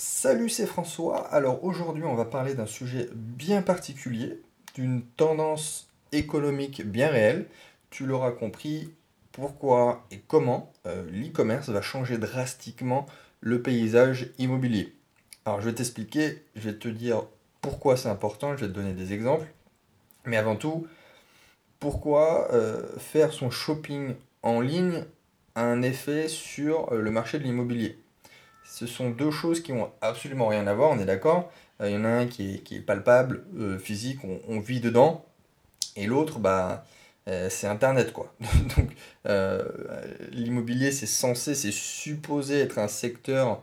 Salut, c'est François. Alors aujourd'hui, on va parler d'un sujet bien particulier, d'une tendance économique bien réelle. Tu l'auras compris, pourquoi et comment euh, l'e-commerce va changer drastiquement le paysage immobilier. Alors je vais t'expliquer, je vais te dire pourquoi c'est important, je vais te donner des exemples. Mais avant tout, pourquoi euh, faire son shopping en ligne a un effet sur le marché de l'immobilier? Ce sont deux choses qui ont absolument rien à voir, on est d'accord. Euh, il y en a un qui est, palpable, euh, physique, on, vit dedans, et l'autre, bah, euh, c'est Internet, quoi. Donc, l'immobilier, c'est censé, c'est supposé être un secteur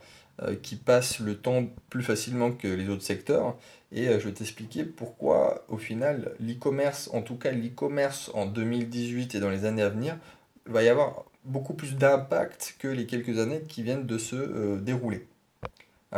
qui passe le temps plus facilement que les autres secteurs. Et je vais t'expliquer pourquoi, au final, l'e-commerce, en tout cas l'e-commerce en 2018 et dans les années à venir, va y avoir beaucoup plus d'impact que les quelques années qui viennent de se euh, dérouler.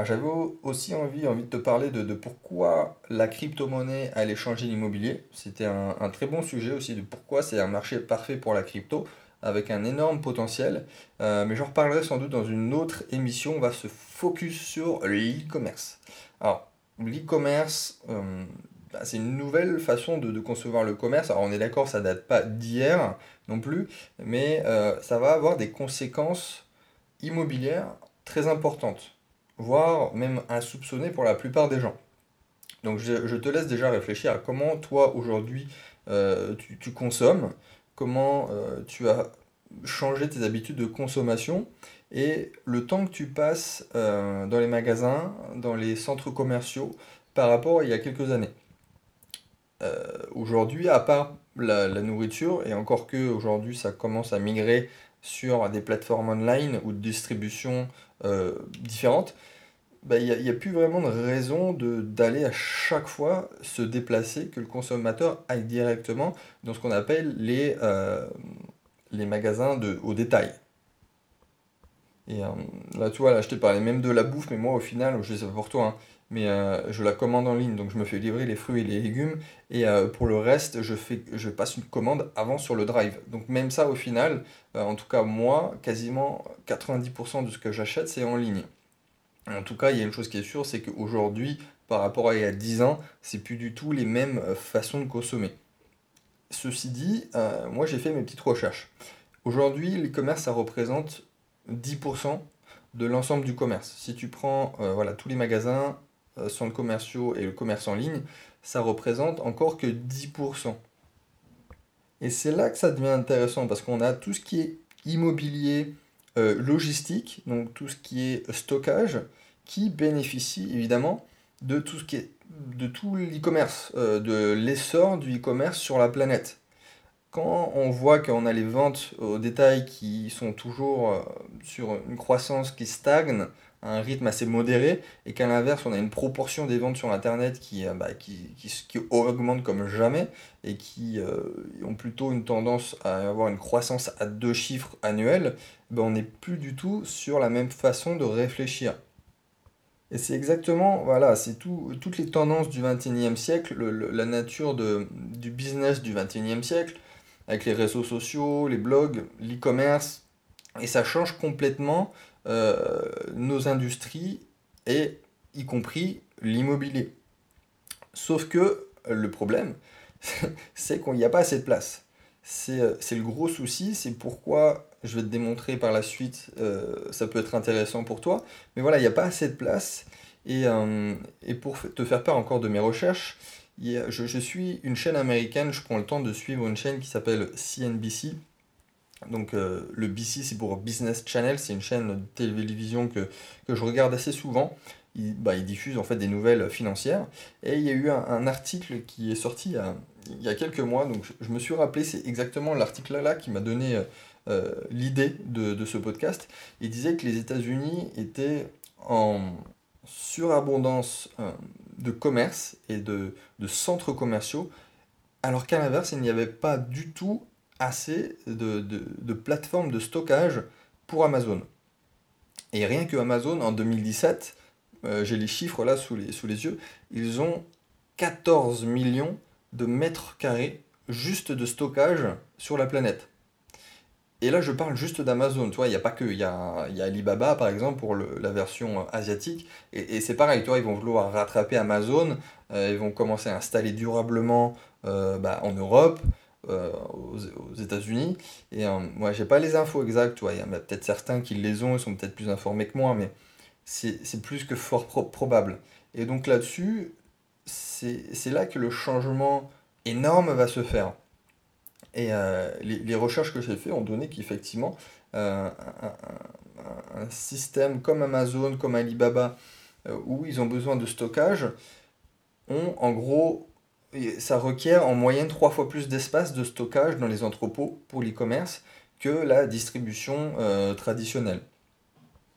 J'avais aussi envie, envie de te parler de, pourquoi la crypto-monnaie allait changer l'immobilier. C'était un, très bon sujet aussi de pourquoi c'est un marché parfait pour la crypto avec un énorme potentiel. Euh, mais j'en reparlerai sans doute dans une autre émission. On va se focus sur l'e-commerce. Alors, l'e-commerce, euh, bah, c'est une nouvelle façon de, concevoir le commerce. Alors on est d'accord, ça date pas d'hier non plus, mais euh, ça va avoir des conséquences immobilières très importantes, voire même insoupçonnées pour la plupart des gens. Donc je, te laisse déjà réfléchir à comment toi aujourd'hui euh, tu, consommes, comment euh, tu as changé tes habitudes de consommation et le temps que tu passes dans les magasins, dans les centres commerciaux par rapport à il y a quelques années. Euh, aujourd'hui, à part la, nourriture, et encore que aujourd'hui ça commence à migrer sur des plateformes online ou de distribution euh, différentes, bah, il n'y a, plus vraiment de raison d'aller à chaque fois se déplacer, que le consommateur aille directement dans ce qu'on appelle les, euh, les magasins de, au détail. Et là, tu vois, là, je t'ai parlé même de la bouffe, mais moi, au final, je sais pas pour toi, hein, mais euh, je la commande en ligne, donc je me fais livrer les fruits et les légumes, et euh, pour le reste, je, fais, je passe une commande avant sur le drive. Donc même ça, au final, euh, en tout cas moi, quasiment 90% de ce que j'achète, c'est en ligne. En tout cas, il y a une chose qui est sûre, c'est qu'aujourd'hui, par rapport à il y a 10 ans, c'est plus du tout les mêmes façons de consommer. Ceci dit, moi j'ai fait mes petites recherches. Aujourd'hui, l'e-commerce, ça représente 10% de l'ensemble du commerce. Si tu prends voilà, tous les magasins, centres commerciaux et le commerce en ligne, ça représente encore que 10%. Et c'est là que ça devient intéressant parce qu'on a tout ce qui est immobilier, euh, logistique, donc tout ce qui est stockage, qui bénéficie évidemment de tout ce qui est de tout l'e-commerce, euh, de l'essor du e-commerce sur la planète. Quand on voit qu'on a les ventes au détail qui sont toujours sur une croissance qui stagne, un rythme assez modéré et qu'à l'inverse on a une proportion des ventes sur internet qui, euh, bah, augmente comme jamais et qui euh, ont plutôt une tendance à avoir une croissance à deux chiffres annuels, ben on n'est plus du tout sur la même façon de réfléchir. Et c'est exactement, voilà, c'est tout, toutes les tendances du 21e siècle, la nature du business du 21e siècle, avec les réseaux sociaux, les blogs, l'e-commerce, et ça change complètement euh, nos industries et y compris l'immobilier. Sauf que le problème, c'est qu'il n'y a pas assez de place. Euh, c'est le gros souci, c'est pourquoi je vais te démontrer par la suite, euh, ça peut être intéressant pour toi. Mais voilà, il n'y a pas assez de place. Et, et, pour te faire part encore de mes recherches, je, je, suis une chaîne américaine, je prends le temps de suivre une chaîne qui s'appelle CNBC, donc euh, le BC c'est pour Business Channel, c'est une chaîne de télévision que, je regarde assez souvent. Il, bah, il, diffuse en fait des nouvelles financières. Et il y a eu un, article qui est sorti il y, a, quelques mois, donc je, me suis rappelé, c'est exactement l'article là, qui m'a donné euh, l'idée de, ce podcast. Il disait que les États-Unis étaient en surabondance euh, de commerce et de, de centres commerciaux, alors qu'à l'inverse, il n'y avait pas du tout assez de, plateformes de stockage pour Amazon. Et rien que Amazon, en 2017, euh, j'ai les chiffres là sous les, sous les yeux, ils ont 14 millions de mètres carrés juste de stockage sur la planète. Et là, je parle juste d'Amazon, tu vois, il n'y a pas que, il y a, y a Alibaba, par exemple, pour la version asiatique, et, c'est pareil, ils vont vouloir rattraper Amazon, euh, ils vont commencer à installer durablement euh, bah, en Europe, aux, États-Unis, et moi, j'ai pas les infos exactes, il y en a peut-être certains qui les ont, ils sont peut-être plus informés que moi, mais c'est plus que fort probable. Et donc là-dessus, c'est là que le changement énorme va se faire. Et euh, les, recherches que j'ai faites ont donné qu'effectivement, euh, un, système comme Amazon, comme Alibaba, euh, où ils ont besoin de stockage, ont en gros, ça requiert en moyenne trois fois plus d'espace de stockage dans les entrepôts pour l'e-commerce que la distribution traditionnelle.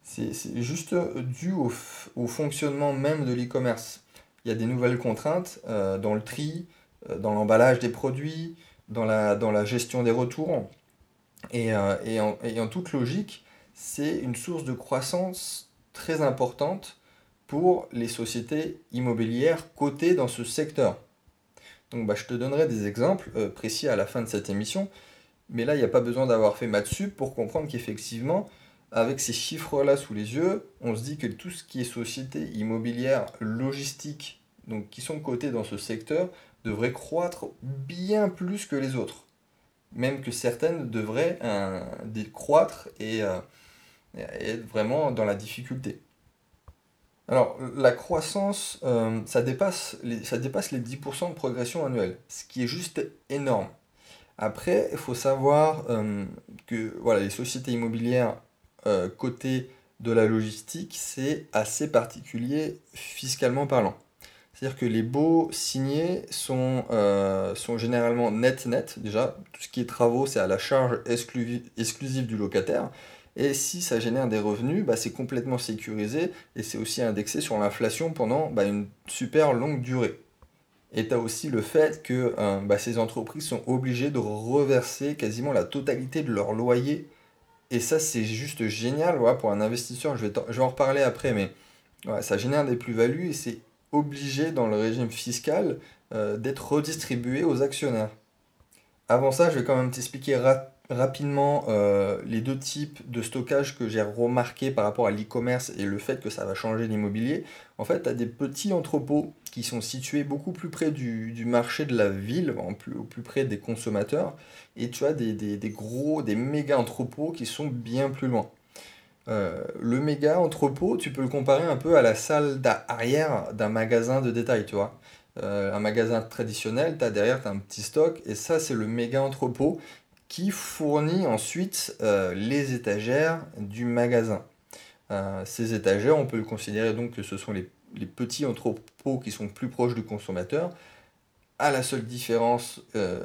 C'est juste dû au, au, fonctionnement même de l'e-commerce. Il y a des nouvelles contraintes dans le tri, dans l'emballage des produits, dans la, dans la gestion des retours. Et, euh, et, en, et en, toute logique, c'est une source de croissance très importante pour les sociétés immobilières cotées dans ce secteur. Donc bah, je te donnerai des exemples euh, précis à la fin de cette émission, mais là il n'y a pas besoin d'avoir fait maths pour comprendre qu'effectivement, avec ces chiffres-là sous les yeux, on se dit que tout ce qui est société immobilière, logistique, donc qui sont cotées dans ce secteur, devraient croître bien plus que les autres. Même que certaines devraient euh, décroître et, euh, être vraiment dans la difficulté. Alors, la croissance, euh, ça, dépasse les, ça dépasse les 10% de progression annuelle, ce qui est juste énorme. Après, il faut savoir que voilà, les sociétés immobilières cotées de la logistique, c'est assez particulier fiscalement parlant. C'est-à-dire que les baux signés sont, euh, sont généralement net-net. Déjà, tout ce qui est travaux, c'est à la charge exclusive du locataire. Et si ça génère des revenus, bah, c'est complètement sécurisé et c'est aussi indexé sur l'inflation pendant bah, une super longue durée. Et tu as aussi le fait que euh, bah, ces entreprises sont obligées de reverser quasiment la totalité de leur loyer. Et ça, c'est juste génial pour un investisseur. Je vais, je en reparler après, mais ça génère des plus-values et c'est obligé dans le régime fiscal euh, d'être redistribué aux actionnaires. Avant ça, je vais quand même t'expliquer rapidement euh, les deux types de stockage que j'ai remarqué par rapport à l'e-commerce et le fait que ça va changer l'immobilier. En fait, tu as des petits entrepôts qui sont situés beaucoup plus près du, marché de la ville, en plus, au plus près des consommateurs, et tu as des, des gros, des méga entrepôts qui sont bien plus loin. Euh, le méga entrepôt, tu peux le comparer un peu à la salle d'arrière d'un magasin de détail, tu vois. Euh, un magasin traditionnel, tu as derrière as un petit stock, et ça, c'est le méga entrepôt qui fournit ensuite euh, les étagères du magasin. ces étagères, on peut considérer donc que ce sont les, petits entrepôts qui sont plus proches du consommateur, à la seule différence euh,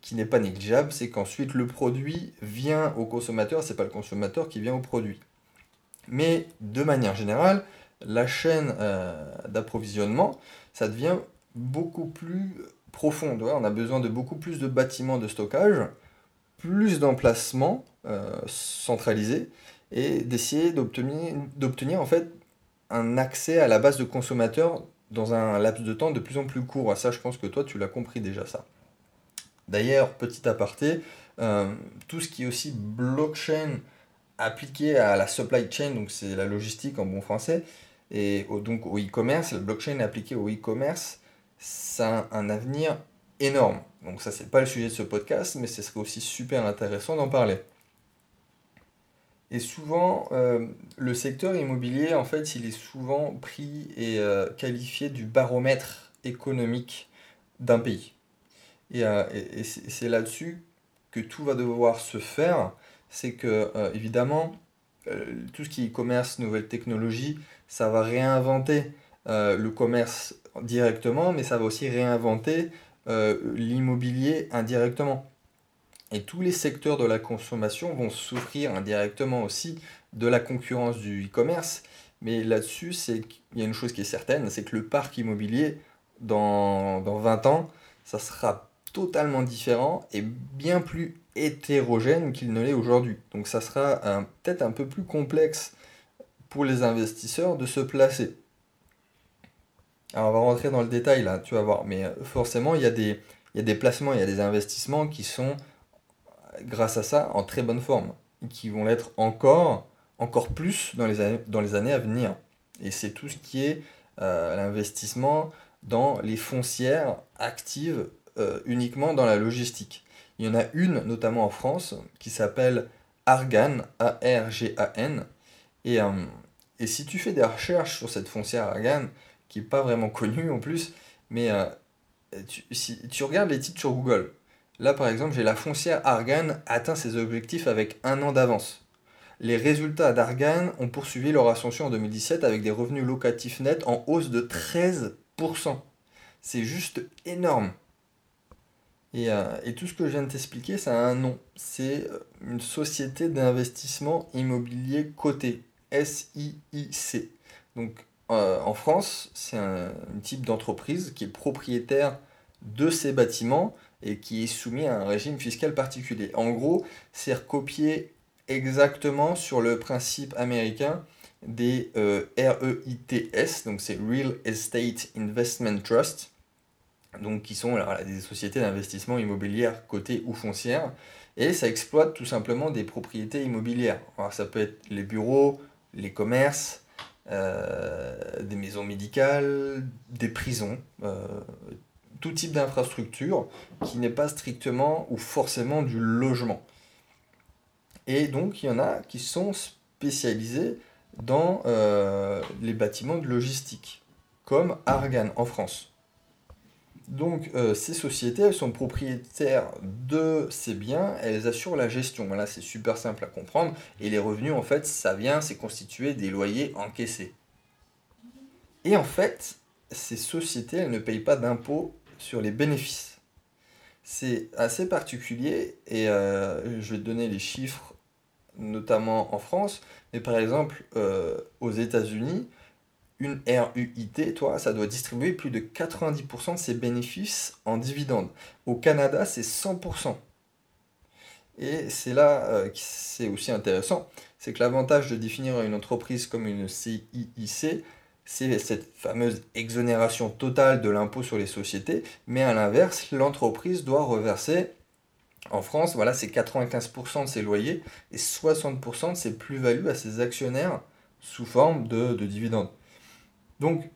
qui n'est pas négligeable, c'est qu'ensuite le produit vient au consommateur, c'est pas le consommateur qui vient au produit. Mais de manière générale, la chaîne euh, d'approvisionnement, ça devient beaucoup plus profonde. on a besoin de beaucoup plus de bâtiments de stockage, plus d'emplacements euh, centralisés et d'essayer d'obtenir en fait un accès à la base de consommateurs dans un laps de temps de plus en plus court. Ça, je pense que toi, tu l'as compris déjà ça. D'ailleurs, petit aparté, euh, tout ce qui est aussi blockchain appliqué à la supply chain, donc c'est la logistique en bon français, et donc au e-commerce, la blockchain appliquée au e-commerce, ça a un avenir énorme. Donc ça, c'est pas le sujet de ce podcast, mais ce serait aussi super intéressant d'en parler. Et souvent, euh, le secteur immobilier, en fait, il est souvent pris et euh, qualifié du baromètre économique d'un pays. Et, euh, c'est là-dessus que tout va devoir se faire. C'est que, évidemment, tout ce qui est commerce, nouvelles technologies, ça va réinventer le commerce directement, mais ça va aussi réinventer l'immobilier indirectement. Et tous les secteurs de la consommation vont souffrir indirectement aussi de la concurrence du e-commerce. Mais là-dessus, il y a une chose qui est certaine, c'est que le parc immobilier, dans, dans 20 ans, ça sera totalement différent et bien plus hétérogène qu'il ne l'est aujourd'hui. Donc ça sera peut-être un peu plus complexe pour les investisseurs de se placer. Alors on va rentrer dans le détail là, tu vas voir. Mais euh, forcément, il y, a des, y a des placements, il y a des investissements qui sont grâce à ça, en très bonne forme, qui vont l'être encore, encore plus dans les, années, dans les années à venir. Et c'est tout ce qui est euh, l'investissement dans les foncières actives euh, uniquement dans la logistique. Il y en a une, notamment en France, qui s'appelle Argan, A-R-G-A-N. Et, et si tu fais des recherches sur cette foncière Argan, qui n'est pas vraiment connue en plus, mais tu, si tu regardes les titres sur Google, là par exemple, j'ai la foncière Argan atteint ses objectifs avec un an d'avance. Les résultats d'Argan ont poursuivi leur ascension en 2017 avec des revenus locatifs nets en hausse de 13%. C'est juste énorme. Euh, et, tout ce que je viens de t'expliquer, ça a un nom. C'est euh, une société d'investissement immobilier cotée. SIIC. Donc euh, en France, c'est un, type d'entreprise qui est propriétaire de ces bâtiments et qui est soumis à un régime fiscal particulier. En gros, c'est recopié exactement sur le principe américain des euh, REITS, donc c'est Real Estate Investment Trust, donc qui sont des sociétés d'investissement immobilière cotées ou foncières, et ça exploite tout simplement des propriétés immobilières. Alors ça peut être les bureaux, les commerces, des maisons médicales, des prisons, euh, tout type d'infrastructure qui n'est pas strictement ou forcément du logement. Et donc il y en a qui sont spécialisés dans euh, les bâtiments de logistique, comme Argan en France. Donc euh, ces sociétés, elles sont propriétaires de ces biens, elles assurent la gestion. Voilà, c'est super simple à comprendre. Et les revenus, en fait, ça vient, c'est constitué des loyers encaissés. Et en fait, ces sociétés, elles ne payent pas d'impôts sur les bénéfices. C'est assez particulier et euh, je vais te donner les chiffres, notamment en France, mais par exemple euh, aux États-Unis, une RUIT, toi, ça doit distribuer plus de 90% de ses bénéfices en dividendes. Au Canada, c'est 100%. Et c'est là euh, que c'est aussi intéressant, c'est que l'avantage de définir une entreprise comme une CIIC, c'est cette fameuse exonération totale de l'impôt sur les sociétés, mais à l'inverse, l'entreprise doit reverser, en France, voilà, c'est 95% de ses loyers et 60% de ses plus-values à ses actionnaires sous forme de, de dividendes. Donc,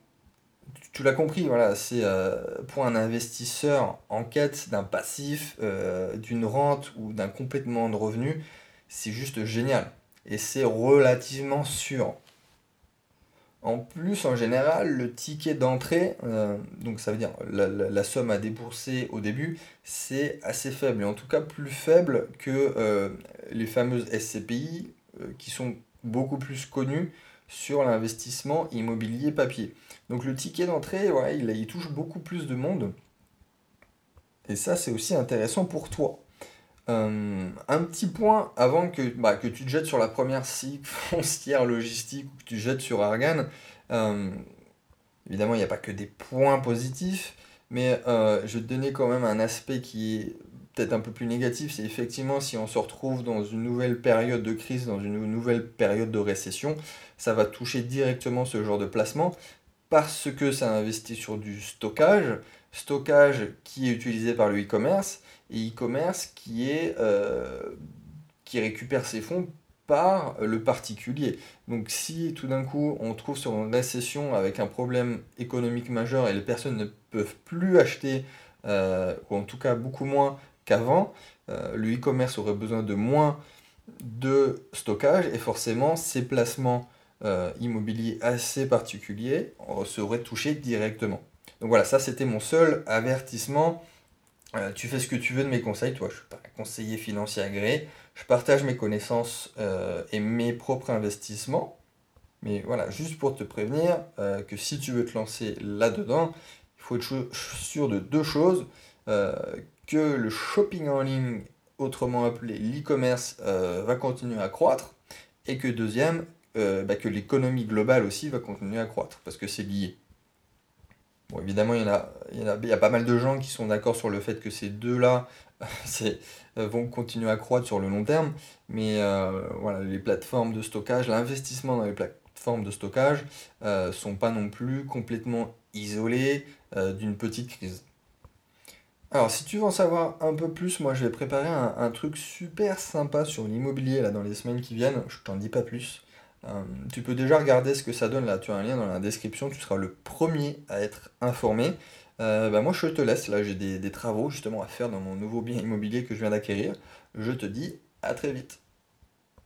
tu l'as compris, voilà, c'est euh, pour un investisseur en quête d'un passif, euh, d'une rente ou d'un complétement de revenu, c'est juste génial. Et c'est relativement sûr. En plus, en général, le ticket d'entrée, euh, donc ça veut dire la, somme à débourser au début, c'est assez faible. Et en tout cas plus faible que les fameuses SCPI qui sont beaucoup plus connues sur l'investissement immobilier papier. Donc le ticket d'entrée, il, touche beaucoup plus de monde. Et ça, c'est aussi intéressant pour toi. Euh, un petit point avant que, bah, que tu te jettes sur la première cycle foncière logistique ou que tu te jettes sur Argan. Euh, évidemment, il n'y a pas que des points positifs, mais euh, je vais te donner quand même un aspect qui est peut-être un peu plus négatif, c'est effectivement si on se retrouve dans une nouvelle période de crise, dans une nouvelle période de récession, ça va toucher directement ce genre de placement parce que ça investit sur du stockage, stockage qui est utilisé par le e-commerce et e-commerce qui est euh, qui récupère ses fonds par le particulier. Donc si tout d'un coup on trouve sur une récession avec un problème économique majeur et les personnes ne peuvent plus acheter, euh, ou en tout cas beaucoup moins qu'avant, euh, le e-commerce aurait besoin de moins de stockage et forcément ces placements euh, immobiliers assez particuliers seraient touchés directement. Donc voilà, ça c'était mon seul avertissement. Euh, tu fais ce que tu veux de mes conseils, toi je suis pas un conseiller financier agréé, je partage mes connaissances et mes propres investissements. Mais voilà, juste pour te prévenir que si tu veux te lancer là-dedans, il faut être sûr de deux choses que le shopping en ligne, autrement appelé l'e-commerce, euh, va continuer à croître, et que deuxième, euh, bah, que l'économie globale aussi va continuer à croître, parce que c'est lié. Bon, évidemment, il y, en a, il, y a, pas mal de gens qui sont d'accord sur le fait que ces deux-là euh, vont continuer à croître sur le long terme, mais voilà, les plateformes de stockage, l'investissement dans les plateformes de stockage ne sont pas non plus complètement isolés d'une petite crise. Alors, si tu veux en savoir un peu plus, moi je vais préparer un, truc super sympa sur l'immobilier là dans les semaines qui viennent. Je t'en dis pas plus. Euh, tu peux déjà regarder ce que ça donne là. Tu as un lien dans la description. Tu seras le premier à être informé. Euh, bah, moi je te laisse. Là j'ai des travaux justement à faire dans mon nouveau bien immobilier que je viens d'acquérir. Je te dis à très vite.